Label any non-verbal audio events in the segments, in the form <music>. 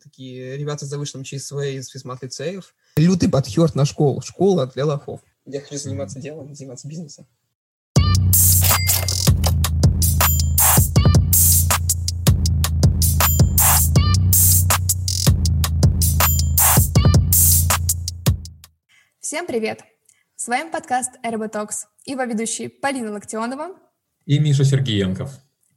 такие ребята с завышенным ЧСВ из физмат-лицеев. Лютый подхёрт на школу. Школа для лохов. Я хочу заниматься делом, заниматься бизнесом. Всем привет! С вами подкаст RB Talks, его ведущие Полина Локтионова и Миша Сергеенков.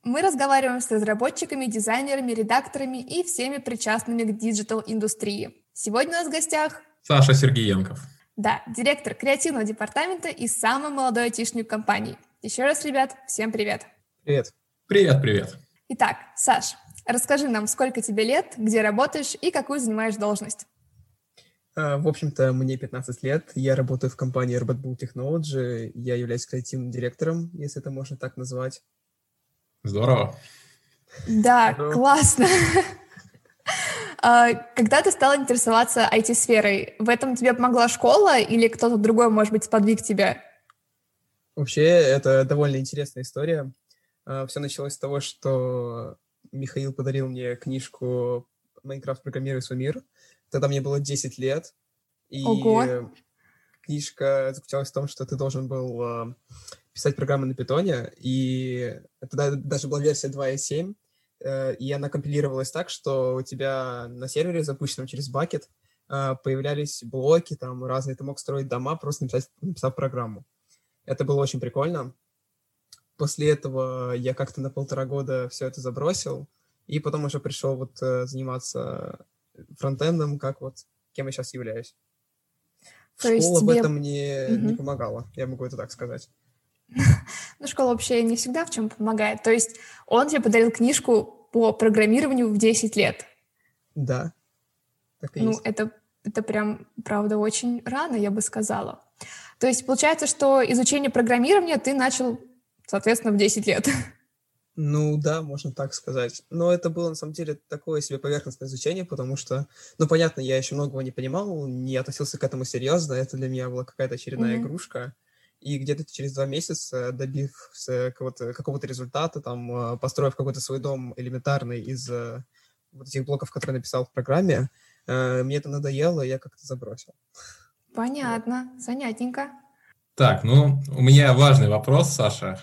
Мы разговариваем с разработчиками, дизайнерами, редакторами и всеми причастными к digital-индустрии. Сегодня у нас в гостях Саша Сергеенков. Да, директор креативного департамента и самый молодой айтишник компании. Еще раз, ребят, всем привет. Привет. Привет, привет. Итак, Саш, расскажи нам, сколько тебе лет, где работаешь и какую занимаешь должность? А, в общем-то, мне 15 лет. Я работаю в компании Robot Bull Technology. Я являюсь креативным директором, если это можно так назвать. Здорово. Да, Здорово. классно. <laughs> А, когда ты стала интересоваться IT-сферой, в этом тебе помогла школа или кто-то другой, может быть, сподвиг тебя? Вообще, это довольно интересная история. А, Все началось с того, что Михаил подарил мне книжку «Майнкрафт. Программируй свой мир». Тогда мне было 10 лет. И Ого. книжка заключалась в том, что ты должен был писать программы на питоне, и тогда даже была версия 2.7, э, и она компилировалась так, что у тебя на сервере, запущенном через бакет, э, появлялись блоки там разные, ты мог строить дома, просто написать, написав программу. Это было очень прикольно. После этого я как-то на полтора года все это забросил, и потом уже пришел вот э, заниматься фронтендом, как вот кем я сейчас являюсь. То Школа тебе... в этом мне угу. не помогала, я могу это так сказать. <laughs> Ну, школа вообще не всегда в чем помогает. То есть он тебе подарил книжку по программированию в 10 лет. Да. Так и ну, есть. это, это прям, правда, очень рано, я бы сказала. То есть получается, что изучение программирования ты начал, соответственно, в 10 лет. <laughs> Ну да, можно так сказать. Но это было на самом деле такое себе поверхностное изучение, потому что, ну понятно, я еще многого не понимал, не относился к этому серьезно, это для меня была какая-то очередная mm-hmm. игрушка и где-то через два месяца, добившись какого-то, какого-то результата, там, а, построив какой-то свой дом элементарный из э, вот этих блоков, которые написал в программе, э, мне это надоело, и я как-то забросил. Понятно, занятненько. Так, ну, у меня важный вопрос, Саша.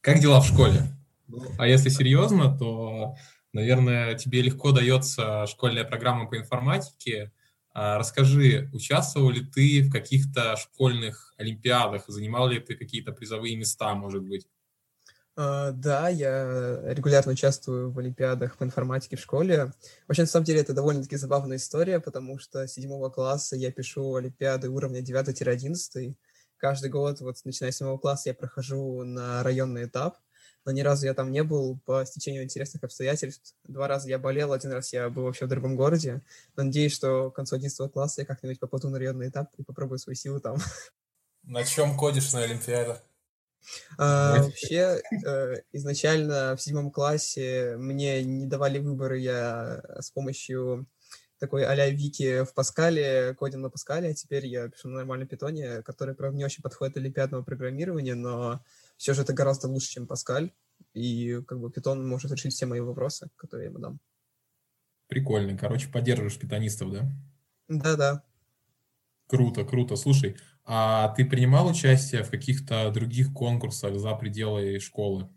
Как дела в школе? А если серьезно, то, наверное, тебе легко дается школьная программа по информатике, расскажи, участвовал ли ты в каких-то школьных олимпиадах, занимал ли ты какие-то призовые места, может быть? Uh, да, я регулярно участвую в олимпиадах по информатике в школе. Вообще, на самом деле, это довольно-таки забавная история, потому что с седьмого класса я пишу олимпиады уровня 9-11. Каждый год, вот начиная с седьмого класса, я прохожу на районный этап но ни разу я там не был по стечению интересных обстоятельств. Два раза я болел, один раз я был вообще в другом городе. надеюсь, что к концу 11 класса я как-нибудь попаду на районный этап и попробую свои силы там. На чем кодишь на Олимпиаде? А, вообще, э, изначально в седьмом классе мне не давали выборы, я с помощью такой а-ля Вики в Паскале, кодил на Паскале, а теперь я пишу на нормальном питоне, который, правда, не очень подходит для олимпиадного программирования, но все же это гораздо лучше, чем Паскаль, и как бы питон может решить все мои вопросы, которые я ему дам. Прикольно. Короче, поддерживаешь питонистов, да? Да-да. Круто, круто. Слушай, а ты принимал участие в каких-то других конкурсах за пределы школы?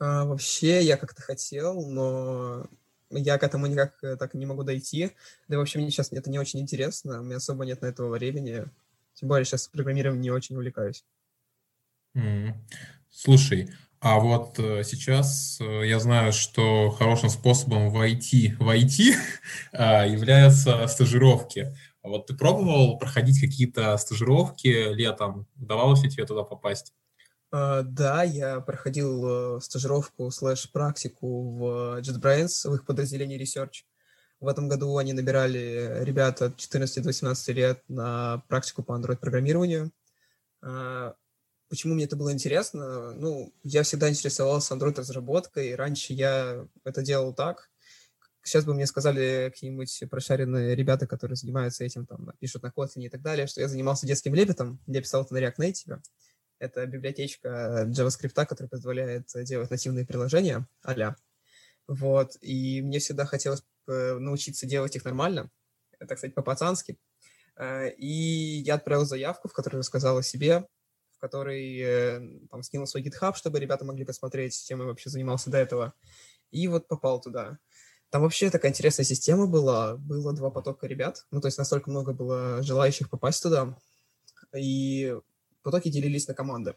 А, вообще, я как-то хотел, но я к этому никак э, так не могу дойти. Да и вообще мне сейчас это не очень интересно, у меня особо нет на этого времени. Тем более сейчас программированием не очень увлекаюсь. Слушай, а вот э, сейчас э, я знаю, что хорошим способом войти в IT <laughs> а, являются стажировки. А вот ты пробовал проходить какие-то стажировки летом? Удавалось ли тебе туда попасть? Uh, да, я проходил uh, стажировку слэш-практику в JetBrains, в их подразделении Research. В этом году они набирали ребят от 14 до 18 лет на практику по Android-программированию. Почему мне это было интересно? Ну, я всегда интересовался Android-разработкой. Раньше я это делал так. Сейчас бы мне сказали какие-нибудь прошаренные ребята, которые занимаются этим, там, пишут на Kotlin и так далее, что я занимался детским лепетом. Я писал это на React Native. Это библиотечка JavaScript, которая позволяет делать нативные приложения а -ля. Вот. И мне всегда хотелось научиться делать их нормально, так сказать, по-пацански. Э, и я отправил заявку, в которой рассказал о себе, в которой э, там скинул свой GitHub, чтобы ребята могли посмотреть, чем я вообще занимался до этого. И вот попал туда. Там вообще такая интересная система была. Было два потока ребят. Ну, то есть настолько много было желающих попасть туда. И потоки делились на команды.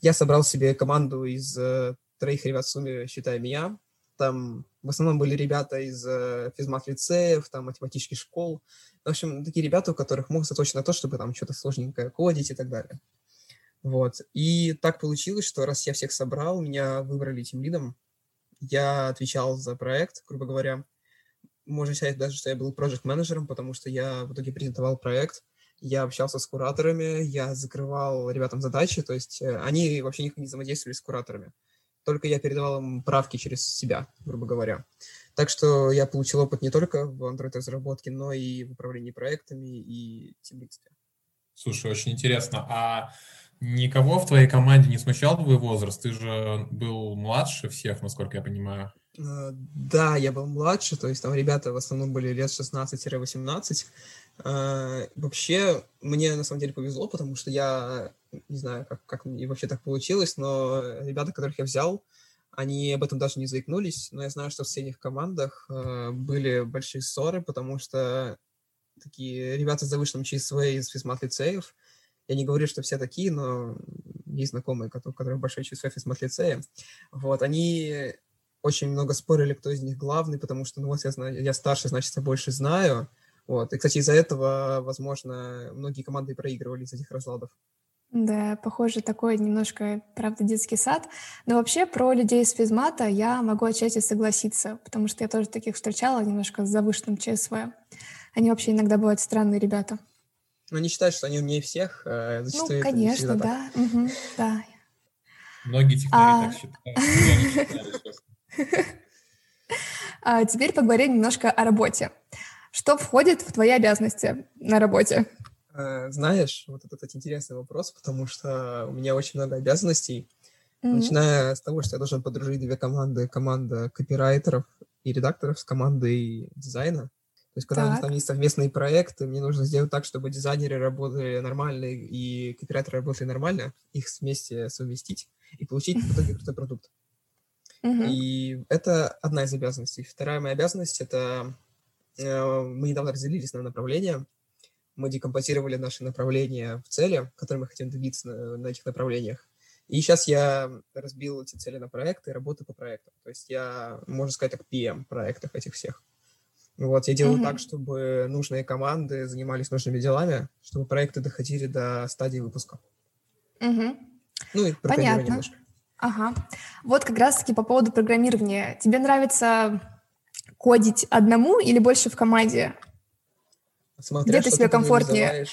Я собрал себе команду из э, троих ребят в сумме, считая меня. Там в основном были ребята из э, физмат-лицеев, там математических школ. В общем, такие ребята, у которых мог заточен на то, чтобы там что-то сложненькое кодить и так далее. Вот. И так получилось, что раз я всех собрал, меня выбрали тем лидом, я отвечал за проект, грубо говоря. Можно считать даже, что я был проект-менеджером, потому что я в итоге презентовал проект, я общался с кураторами, я закрывал ребятам задачи, то есть э, они вообще никак не взаимодействовали с кураторами. Только я передавал им правки через себя, грубо говоря. Так что я получил опыт не только в Android-разработке, но и в управлении проектами и тимлидстве. Слушай, очень интересно. А Никого в твоей команде не смущал твой возраст? Ты же был младше всех, насколько я понимаю. Э, да, я был младше, то есть там ребята в основном были лет 16-18. Э, вообще, мне на самом деле повезло, потому что я не знаю, как, как мне вообще так получилось, но ребята, которых я взял, они об этом даже не заикнулись, но я знаю, что в соседних командах э, были большие ссоры, потому что такие ребята с завышенным ЧСВ из физмат-лицеев, я не говорю, что все такие, но есть знакомые, у которых большой ЧСВ из матлицея. Вот, они очень много спорили, кто из них главный, потому что, ну вот, я, знаю, я старше, значит, я больше знаю. Вот. И, кстати, из-за этого, возможно, многие команды проигрывали из этих разладов. Да, похоже, такой немножко, правда, детский сад. Но вообще про людей из физмата я могу отчасти согласиться, потому что я тоже таких встречала немножко с завышенным ЧСВ. Они вообще иногда бывают странные ребята. Но не считают, что они умнее всех. А ну, конечно, да. Угу, да. Многие технари а... так считают. А теперь поговорим немножко о работе. Что входит в твои обязанности на работе? А, знаешь, вот это, кстати, интересный вопрос, потому что у меня очень много обязанностей, mm-hmm. начиная с того, что я должен подружить две команды, команда копирайтеров и редакторов с командой дизайна. То есть, когда так. у нас там есть совместные проекты, мне нужно сделать так, чтобы дизайнеры работали нормально и копирайтеры работали нормально, их вместе совместить и получить в итоге крутой продукт. Uh-huh. И это одна из обязанностей. Вторая моя обязанность — это э, мы недавно разделились на направления. Мы декомпозировали наши направления в цели, которые мы хотим добиться на, на этих направлениях. И сейчас я разбил эти цели на проекты и работаю по проектам. То есть я, можно сказать, так, PM проектов этих всех. Вот, я делаю mm-hmm. так, чтобы нужные команды занимались нужными делами, чтобы проекты доходили до стадии выпуска. Mm-hmm. Ну и Понятно. немножко. Ага. Вот как раз-таки по поводу программирования. Тебе нравится кодить одному или больше в команде? Смотря, Где ты себя комфортнее?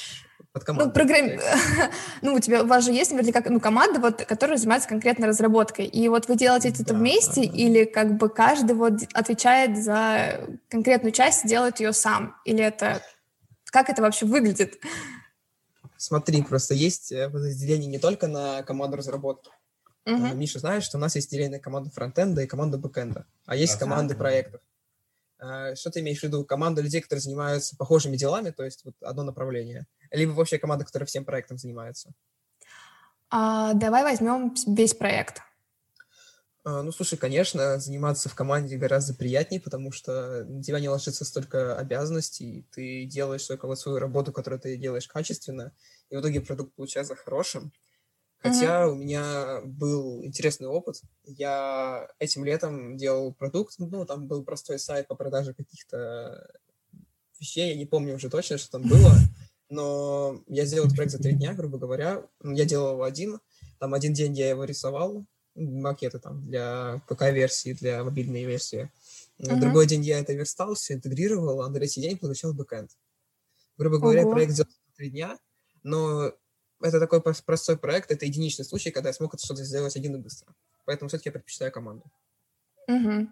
Под командой. Ну, программ... <laughs> ну, у тебя, у вас же есть наверняка ну, команда, вот, которая занимается конкретно разработкой. И вот вы делаете это да, вместе, да, да. или как бы каждый вот отвечает за конкретную часть, делает ее сам? Или это... Как это вообще выглядит? Смотри, просто есть э, разделение не только на команду разработки. Uh-huh. Миша, знаешь, что у нас есть деление на команду фронтенда и команду бэкенда, а есть uh-huh. команды проектов. Э, что ты имеешь в виду? Команда людей, которые занимаются похожими делами, то есть вот одно направление – либо вообще команда, которая всем проектом занимается? А, давай возьмем весь проект. А, ну, слушай, конечно, заниматься в команде гораздо приятнее, потому что на тебя не ложится столько обязанностей, ты делаешь только вот свою работу, которую ты делаешь качественно, и в итоге продукт получается хорошим. Хотя mm-hmm. у меня был интересный опыт. Я этим летом делал продукт, ну, там был простой сайт по продаже каких-то вещей, я не помню уже точно, что там было <laughs> но я сделал этот проект за три дня, грубо говоря. Я делал его один. Там один день я его рисовал, макеты там для ПК-версии, для мобильной версии. Uh-huh. Другой день я это верстал, все интегрировал, а на третий день получал бэкэнд. Грубо говоря, Ого. проект сделал за три дня, но это такой простой проект, это единичный случай, когда я смог это что-то сделать один и быстро. Поэтому все-таки я предпочитаю команду. Угу.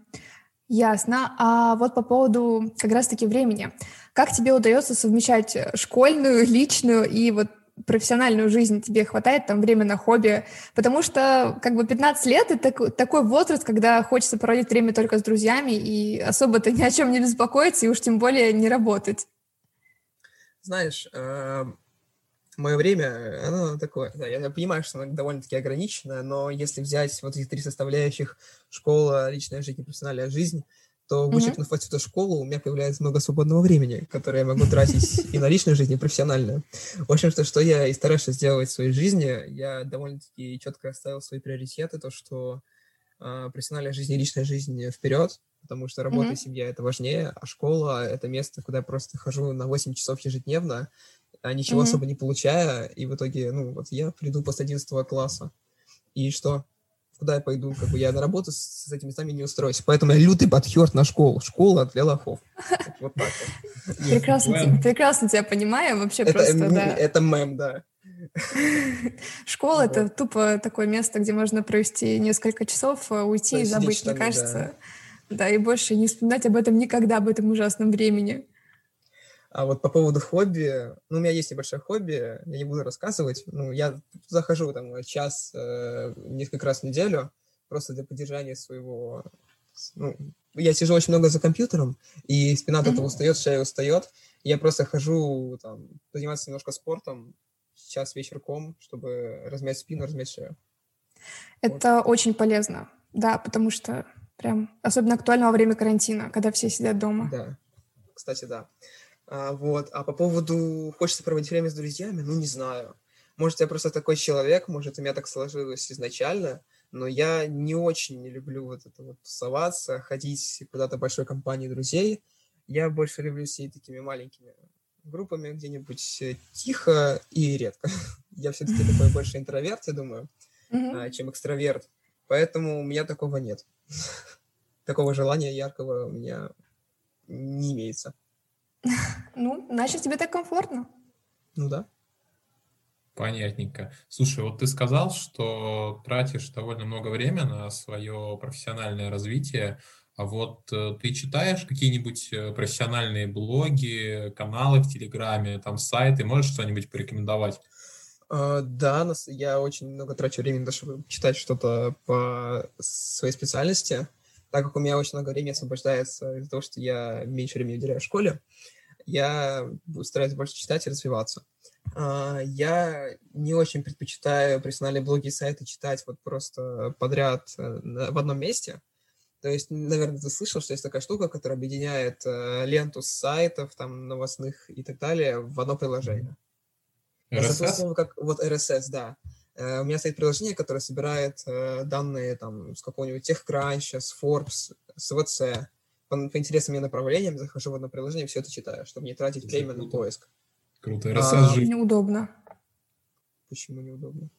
Ясно. А вот по поводу как раз-таки времени. Как тебе удается совмещать школьную, <laughs> личную и вот профессиональную жизнь тебе хватает там время на хобби, потому что как бы 15 лет — это такой возраст, когда хочется проводить время только с друзьями и особо-то <laughs> ни о чем не беспокоиться и уж тем более не работать. Знаешь, мое время, оно такое, да, я понимаю, что оно довольно-таки ограничено, но если взять вот эти три составляющих — школа, личная жизнь и профессиональная жизнь — то, вычеркнув mm-hmm. отсюда школу, у меня появляется много свободного времени, которое я могу тратить и на личную жизнь, и профессиональную. В общем, что, что я и стараюсь сделать в своей жизни, я довольно-таки четко оставил свои приоритеты, то, что э, профессиональная жизнь и личная жизнь вперед, потому что работа mm-hmm. и семья — это важнее, а школа — это место, куда я просто хожу на 8 часов ежедневно, а ничего mm-hmm. особо не получая, и в итоге, ну, вот я приду после 11 класса, и что? куда я пойду, как бы я на работу с, с этими местами не устроюсь. Поэтому я лютый подхерт на школу. Школа для лохов. Вот так вот. Прекрасно, прекрасно тебя понимаю, вообще просто, да. Это мем, да. Школа — это тупо такое место, где можно провести несколько часов, а, уйти и забыть, мне кажется. Да, и больше не вспоминать об этом никогда, об этом ужасном времени. А вот по поводу хобби, ну, у меня есть небольшое хобби, я не буду рассказывать. Ну, я захожу там час, э, несколько раз в неделю, просто для поддержания своего... Ну, я сижу очень много за компьютером, и спина от этого устает, шея устает. Я просто хожу, там, заниматься немножко спортом, час вечерком, чтобы размять спину, размять шею. Это вот. очень полезно, да, потому что прям особенно актуально во время карантина, когда все сидят дома. Да, кстати, да. А, вот. А по поводу хочется проводить время с друзьями, ну, не знаю. Может, я просто такой человек, может, у меня так сложилось изначально, но я не очень не люблю вот это вот тусоваться, ходить куда-то большой компанией друзей. Я больше люблю сидеть такими маленькими группами где-нибудь э, тихо и редко. <laughs> Я все-таки такой больше интроверт, я думаю, mm-hmm. чем экстраверт. Поэтому у меня такого нет. <laughs> Такого желания яркого у меня не имеется. Ну, значит, тебе так комфортно. Ну да. Понятненько. Слушай, вот ты сказал, что тратишь довольно много времени на свое профессиональное развитие, а вот э, ты читаешь какие-нибудь э, профессиональные блоги, каналы в Телеграме, там сайты, можешь что-нибудь порекомендовать? Uh, да, я очень много трачу времени, чтобы читать что-то по своей специальности, так как у меня очень много времени освобождается из-за того, что я меньше времени уделяю школе я стараюсь больше читать и развиваться. А, я не очень предпочитаю профессиональные блоги и сайты читать вот просто подряд э, в одном месте. То есть, наверное, ты слышал, что есть такая штука, которая объединяет э, ленту с сайтов, там, новостных и так далее в одно приложение. RSS? Как, вот RSS, да. Uh, у меня стоит приложение, которое собирает данные там с какого-нибудь TechCrunch, с Forbes, с VC, по, по интересным мне направлениям, захожу в одно приложение, все это читаю, чтобы не тратить это время круто. на поиск. Круто. RSS а, Неудобно. Почему неудобно?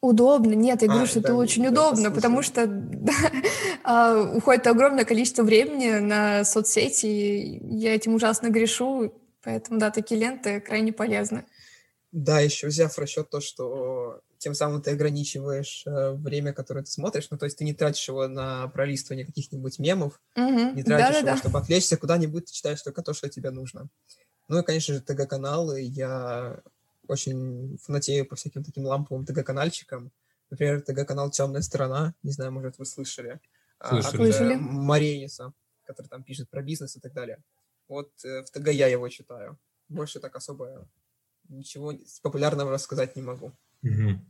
Удобно. Нет, я говорю, а, что да, это очень да, удобно, потому что <laughs> а, уходит огромное количество времени на соцсети, и я этим ужасно грешу, поэтому, да, такие ленты крайне полезны. Да, еще взяв в расчет то, что тем самым ты ограничиваешь э, время, которое ты смотришь, ну, то есть ты не тратишь его на пролистывание каких-нибудь мемов, mm-hmm. не тратишь Да-да-да. его, чтобы отвлечься куда-нибудь, ты читаешь только то, что тебе нужно. Ну и, конечно же, ТГ-каналы. Я очень фанатею по всяким таким ламповым ТГ-канальчикам. Например, ТГ-канал «Темная сторона», не знаю, может, вы слышали. А, слышали. От Марениса, который там пишет про бизнес и так далее. Вот э, в ТГ я его читаю. Больше так особо ничего популярного рассказать не могу. Угу.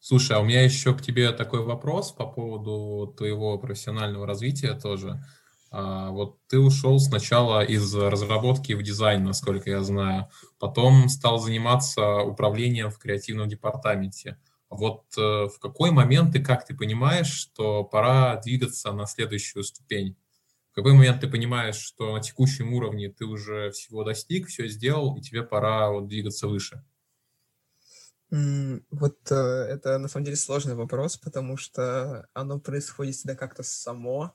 Слушай, а у меня еще к тебе такой вопрос по поводу твоего профессионального развития тоже. А, вот ты ушел сначала из разработки в дизайн, насколько я знаю, потом стал заниматься управлением в креативном департаменте. Вот э, в какой момент и как ты понимаешь, что пора двигаться на следующую ступень? В какой момент ты понимаешь, что на текущем уровне ты уже всего достиг, все сделал, и тебе пора вот двигаться выше? Вот э, это на самом деле сложный вопрос, потому что оно происходит всегда как-то само.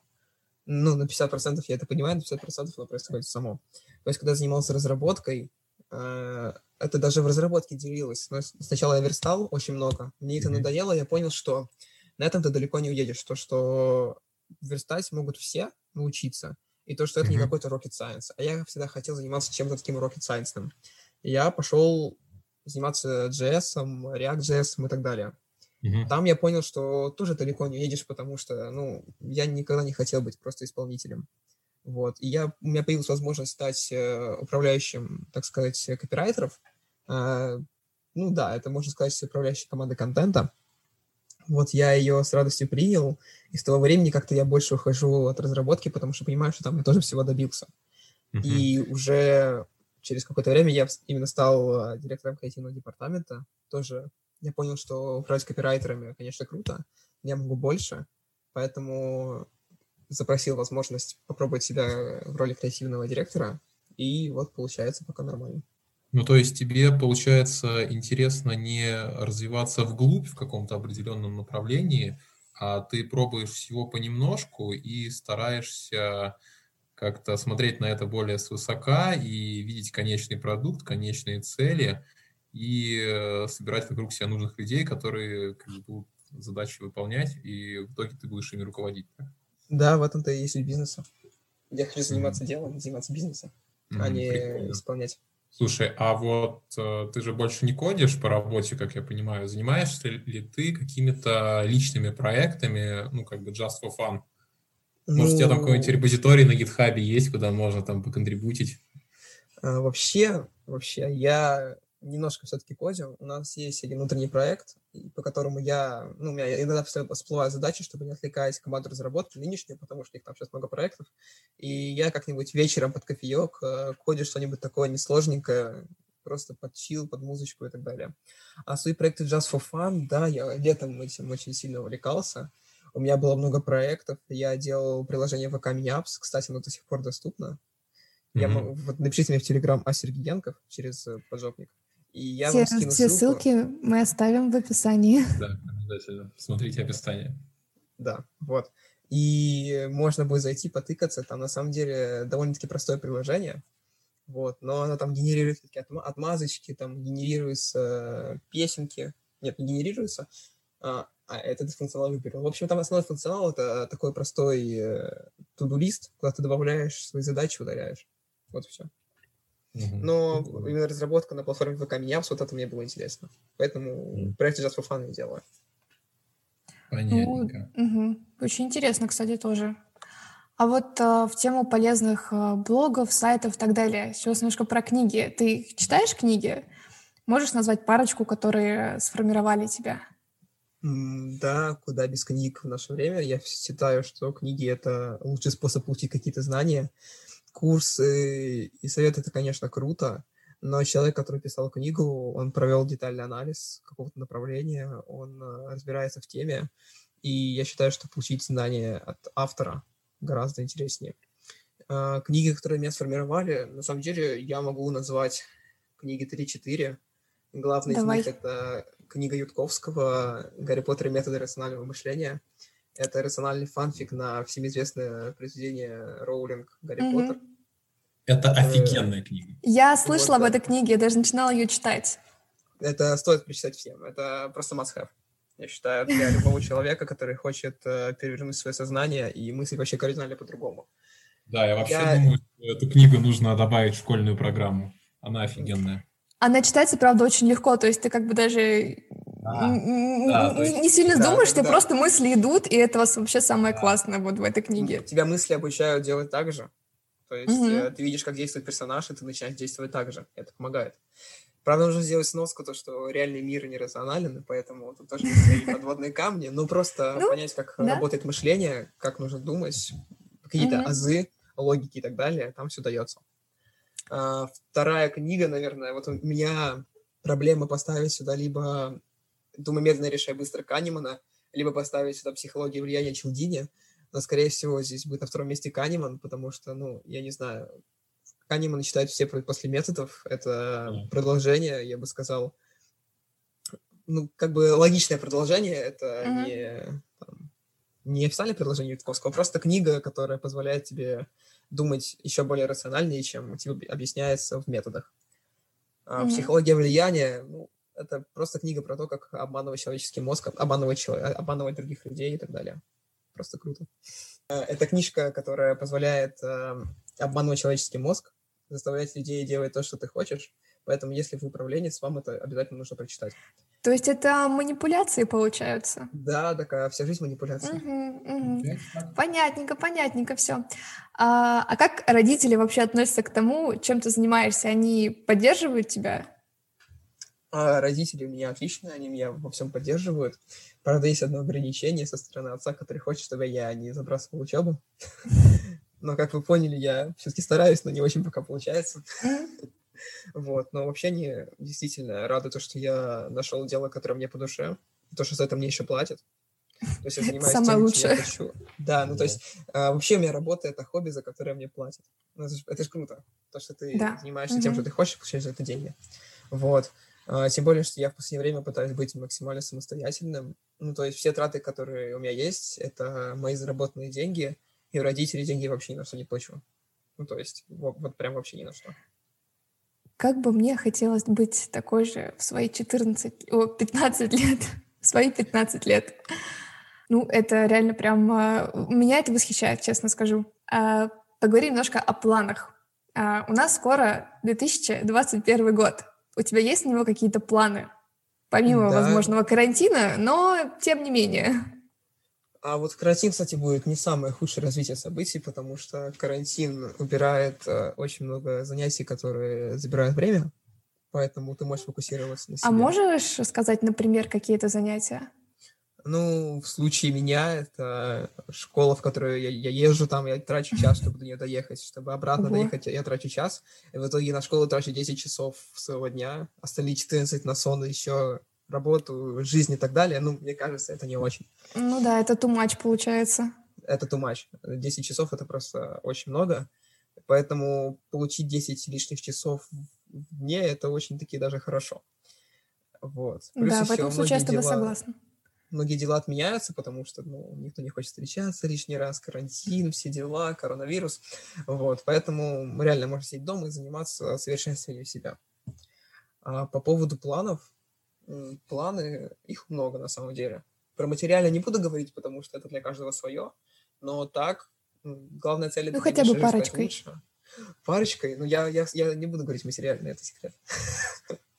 Ну, на 50% я это понимаю, на 50% оно происходит само. То есть, когда я занимался разработкой, э, это даже в разработке делилось. Но сначала я верстал очень много, мне это надоело, я понял, что на этом ты далеко не уедешь. То, что верстать могут все научиться, и то, что это не какой-то rocket science. А я всегда хотел заниматься чем-то таким rocket science. Я пошел заниматься JS, React.js и так далее. Mm-hmm. Там я понял, что тоже далеко не едешь, потому что, ну, я никогда не хотел быть просто исполнителем. Вот. И я, у меня появилась возможность стать э, управляющим, так сказать, копирайтеров. Э, ну да, это, можно сказать, управляющей командой контента. Вот я ее с радостью принял, и с того времени как-то я больше ухожу от разработки, потому что понимаю, что там я тоже всего добился. Uh-huh. И уже через какое-то время я именно стал э, директором креативного департамента. Тоже я понял, что управлять копирайтерами, конечно, круто, я могу больше, поэтому запросил возможность попробовать себя в роли креативного директора, и вот получается пока нормально. Ну, то есть тебе, получается, интересно не развиваться вглубь в каком-то определенном направлении, а ты пробуешь всего понемножку и стараешься как-то смотреть на это более свысока и видеть конечный продукт, конечные цели и э, собирать вокруг себя нужных людей, которые как бы, будут задачи выполнять, и в итоге ты будешь ими руководить. Да, в этом-то и есть суть бизнеса. Я хочу заниматься mm-hmm. делом, заниматься бизнесом, mm-hmm, а не прикольно. исполнять. Слушай, а вот э, ты же больше не кодишь по работе, как я понимаю. Занимаешься ли ты какими-то личными проектами, ну, как бы just for fun? Может, у тебя там какой-нибудь ну. репозиторий на гитхабе есть, куда можно там поконтрибутить? А, вообще, вообще, я немножко все-таки кодим. У нас есть один внутренний проект, по которому я, ну, у меня иногда всплывают задачи, чтобы не отвлекать команду разработки нынешнюю, потому что их там сейчас много проектов. И я как-нибудь вечером под кофеек э, кодю что-нибудь такое несложненькое, просто под чил, под музычку и так далее. А свои проекты Just for Fun, да, я летом этим очень сильно увлекался. У меня было много проектов. Я делал приложение VK Mini Кстати, оно до сих пор доступно. Mm-hmm. Я, вот напишите мне в Телеграм А. Сергеенков через э, поджопник. И я все, вам все ссылку. ссылки мы оставим в описании. <laughs> Да, обязательно. Смотрите описание. Да, вот. И можно будет зайти, потыкаться. Там на самом деле довольно-таки простое приложение. Вот, но оно там генерирует такие отмазочки, там генерируются песенки. Нет, не генерируются, а, а этот функционал выберу. В общем, там основной функционал — это такой простой э, туду-лист, куда ты добавляешь свои задачи, удаляешь. Вот все. Но mm-hmm. именно разработка на платформе VK менялась, вот это мне было интересно. Поэтому mm-hmm. проект Just for Fun я делаю. Понятненько. Ну, угу. Очень интересно, кстати, тоже. А вот а, в тему полезных а, блогов, сайтов и так далее. Сейчас немножко про книги. Ты читаешь книги? Можешь назвать парочку, которые сформировали тебя? Да, куда без книг в наше время. Я считаю, что книги — это лучший способ получить какие-то знания курсы и советы это, конечно, круто, но человек, который писал книгу, он провел детальный анализ какого-то направления, он э, разбирается в теме, и я считаю, что получить знания от автора гораздо интереснее. А, книги, которые меня сформировали, на самом деле я могу назвать книги 3-4. Главная Давай. из них это книга Ютковского «Гарри Поттер и методы рационального мышления». Это рациональный фанфик на всем известное произведение Роулинг «Гарри mm-hmm. Поттер». Это офигенная книга. Я слышала вот, об этой книге, я даже начинала ее читать. Это стоит прочитать всем. Это просто must-have. Я считаю, для любого человека, который хочет э, перевернуть свое сознание и мыслить вообще кардинально по-другому. Да, я вообще я... думаю, что эту книгу нужно добавить в школьную программу. Она офигенная. Она читается, правда, очень легко. То есть ты как бы даже да. не сильно да, думаешь, да, просто мысли идут, и это вообще самое классное вот в этой книге. Тебя мысли обучают делать так же. То есть mm ты видишь, как действует персонаж, и ты начинаешь действовать так же. Это помогает. Правда, нужно сделать сноску, то, что реальный мир нерационален, и поэтому тут тоже есть подводные камни. Ну, просто ну, понять, как да? работает мышление, как нужно думать, какие-то азы, логики и так далее, там все дается. А, вторая книга, наверное, вот у меня проблема поставить сюда либо «Думай медленно, решай быстро» Канемана, либо поставить сюда «Психология влияния Челдини», но, скорее всего, здесь будет на втором месте Канеман, потому что, ну, я не знаю, Канеман читают все после методов, это mm. продолжение, я бы сказал, ну, как бы логичное продолжение, это mm-hmm. не, там, не официальное предложение Витковского, а просто книга, которая позволяет тебе думать еще более рациональнее, чем тебе объясняется в методах. Mm-hmm. Психология влияния, ну, это просто книга про то, как обманывать человеческий мозг, обманывать, обманывать других людей и так далее просто круто. Э, это книжка, которая позволяет э, обманывать человеческий мозг, заставлять людей делать то, что ты хочешь, Поэтому, если вы управленец, вам это обязательно нужно прочитать. То есть это манипуляции получаются? Да, такая вся жизнь манипуляция. Угу, угу. Понятненько, понятненько все. А, а как родители вообще относятся к тому, чем ты занимаешься? Они поддерживают тебя? А родители у меня отличные, они меня во всем поддерживают. Правда, есть одно ограничение со стороны отца, который хочет, чтобы я не забрасывал учебу. <laughs> Но, как вы поняли, я все-таки стараюсь, но не очень пока получается. Вот, но вообще они действительно рады, то, что я нашел дело, которое мне по душе, то, что за это мне еще платят. То есть я <laughs> занимаюсь Самое тем, лучшее. я хочу. Да, ну то есть а, вообще у меня работа — это хобби, за которое мне платят. Ну, это, же, это же круто, то, что ты да. занимаешься угу. тем, что ты хочешь, получаешь за это деньги. Вот. А, тем более, что я в последнее время пытаюсь быть максимально самостоятельным. Ну, то есть все траты, которые у меня есть, это мои заработанные деньги, и у родителей деньги вообще ни на что не плачу. Ну, то есть вот, вот прям вообще ни на что. Как бы мне хотелось быть такой же в свои 14, о, 15 лет, <laughs> в свои 15 лет. Ну, это реально прям... А, меня это восхищает, честно скажу. А, поговорим немножко о планах. А, у нас скоро 2021 год. У тебя есть на него какие-то планы? Помимо да. возможного карантина, но тем не менее. А вот карантин, кстати, будет не самое худшее развитие событий, потому что карантин убирает э, очень много занятий, которые забирают время, поэтому ты можешь фокусироваться на а себе. А можешь сказать, например, какие это занятия? Ну, в случае меня, это школа, в которую я, я езжу, там я трачу час, чтобы до нее доехать, чтобы обратно Ого. доехать, я трачу час, и в итоге на школу трачу 10 часов своего дня, остальные 14 на сон, еще работу, жизнь и так далее, ну, мне кажется, это не очень. Ну да, это too much получается. Это too much. 10 часов — это просто очень много, поэтому получить 10 лишних часов в дне — это очень-таки даже хорошо. Вот. Плюс да, в этом случае я с тобой дела, согласна. Многие дела отменяются, потому что ну, никто не хочет встречаться лишний раз, карантин, все дела, коронавирус. Вот. Поэтому реально можем сидеть дома и заниматься совершенствованием себя. А по поводу планов, планы, их много на самом деле. Про материально не буду говорить, потому что это для каждого свое, но так, главная цель... Ну, хотя бы парочкой. Парочкой? Ну, я, я, я не буду говорить материально, это секрет.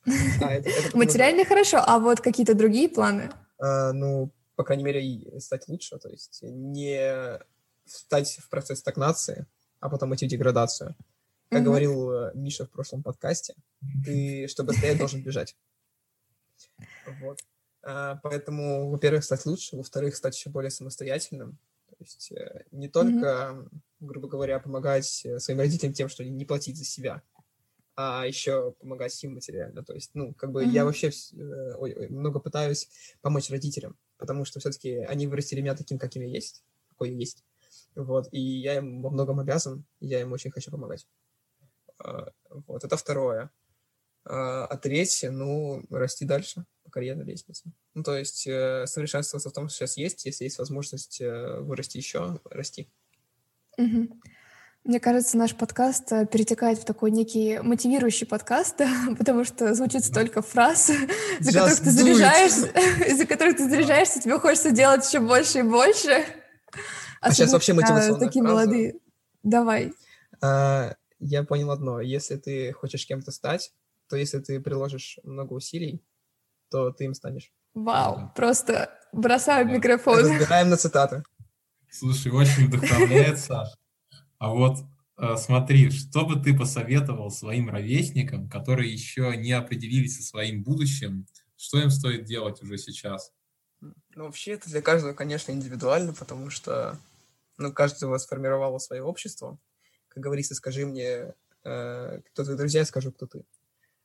<laughs> Материально хорошо, а вот какие-то другие планы? А, ну, по крайней мере, стать лучше, то есть не стать в процесс стагнации, а потом идти в деградацию. Как говорил э, Миша в прошлом подкасте, ты, чтобы стоять, должен бежать. Вот. А, поэтому, во-первых, стать лучше, во-вторых, стать еще более самостоятельным. То есть э, не только, mm-hmm. грубо говоря, помогать э, своим родителям тем, что не платить за себя, а еще помогать им материально. То есть, ну, как бы mm-hmm. я вообще э, ой, много пытаюсь помочь родителям, потому что все-таки они вырастили меня таким, каким я есть, какой я есть. Вот, и я им во многом обязан, и я им очень хочу помогать. А, вот, это второе. А, третье, ну, расти дальше по карьерной лестнице. Ну, то есть э, совершенствоваться в том, что сейчас есть, если есть возможность э, вырасти еще, расти. Угу. Мне кажется, наш подкаст э, перетекает в такой некий мотивирующий подкаст, <laughs> потому что звучит столько фраз, <laughs> <laughs> за которых ты заряжаешься, за которых ты заряжаешься, тебе хочется делать еще больше и больше. А сейчас вообще мотивационная Такие молодые. Давай. А, я понял одно. Если ты хочешь кем-то стать, то если ты приложишь много усилий, то ты им станешь. Вау, просто бросаю микрофон. Разбираем на цитаты. Слушай, очень вдохновляет, Саш. А вот э, смотри, что бы ты посоветовал своим ровесникам, которые еще не определились со своим будущим, что им стоит делать уже сейчас? Ну, вообще, это для каждого, конечно, индивидуально, потому что ну, каждый вас сформировало свое общество. Как говорится, скажи мне, э, кто твои друзья, я скажу, кто ты.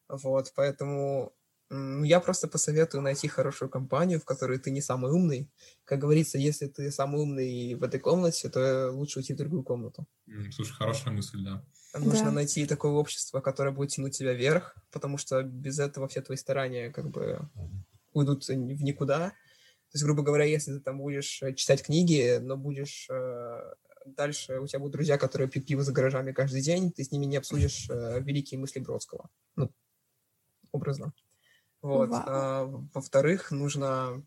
Вот, поэтому я просто посоветую найти хорошую компанию, в которой ты не самый умный. Как говорится, если ты самый умный в этой комнате, то лучше уйти в другую комнату. Слушай, хорошая мысль, да. Нужно да. найти такое общество, которое будет тянуть тебя вверх, потому что без этого все твои старания как бы уйдут в никуда. То есть, грубо говоря, если ты там будешь э, читать книги, но будешь э, дальше, у тебя будут друзья, которые пьют пиво за гаражами каждый день, ты с ними не обсудишь э, великие мысли Бродского. Ну, образно. Вот. А, во-вторых, нужно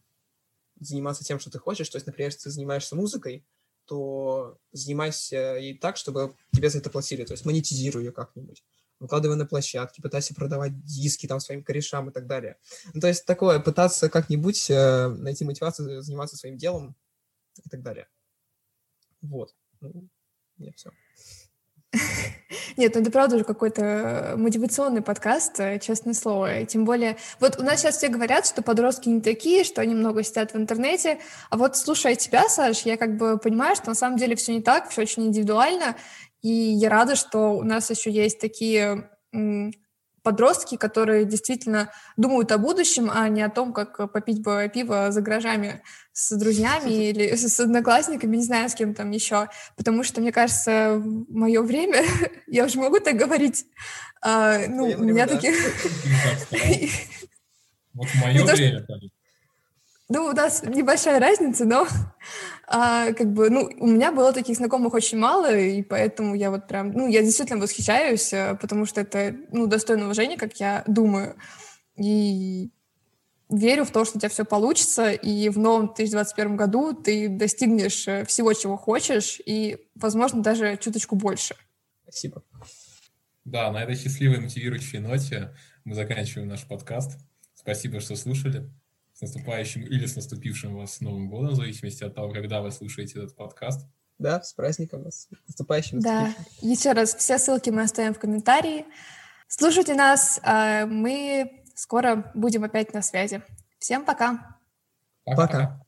заниматься тем, что ты хочешь. То есть, например, если ты занимаешься музыкой, то занимайся ей так, чтобы тебе за это платили. То есть монетизируй ее как-нибудь. выкладывай на площадки, пытайся продавать диски там своим корешам и так далее. Ну, то есть такое, пытаться как-нибудь э, найти мотивацию заниматься своим делом и так далее. Вот. Ну, нет, все. <laughs> Нет, ну это правда уже какой-то мотивационный подкаст, э, честное слово. И тем более, вот у нас сейчас все говорят, что подростки не такие, что они много сидят в интернете, а вот слушая тебя, Саш, я как бы понимаю, что на самом деле все не так, все очень индивидуально, и я рада, что у нас еще есть такие подростки, которые действительно думают о будущем, а не о том, как попить бы пиво за гаражами с друзьями <laughs> или с одноклассниками, не знаю, с кем там еще. Потому что, мне кажется, в мое время, <laughs> я уже могу так говорить, а, ну, у меня таких... <laughs> Вот в мое время, ну, у нас небольшая разница, но а, как бы, ну, у меня было таких знакомых очень мало, и поэтому я вот прям, ну, я действительно восхищаюсь, э, потому что это, ну, достойно уважения, как я думаю, и верю в то, что у тебя все получится, и в новом 2021 году ты достигнешь э, всего, чего хочешь, и, возможно, даже чуточку больше. Спасибо. Да, на этой счастливой мотивирующей ноте мы заканчиваем наш подкаст. Спасибо, что слушали наступающим или с наступившим вас Новым годом, в зависимости от того, когда вы слушаете этот подкаст. Да, с праздником вас, с наступающим. Да, еще раз, все ссылки мы оставим в комментарии. Слушайте нас, а мы скоро будем опять на связи. Всем пока. Пока. пока.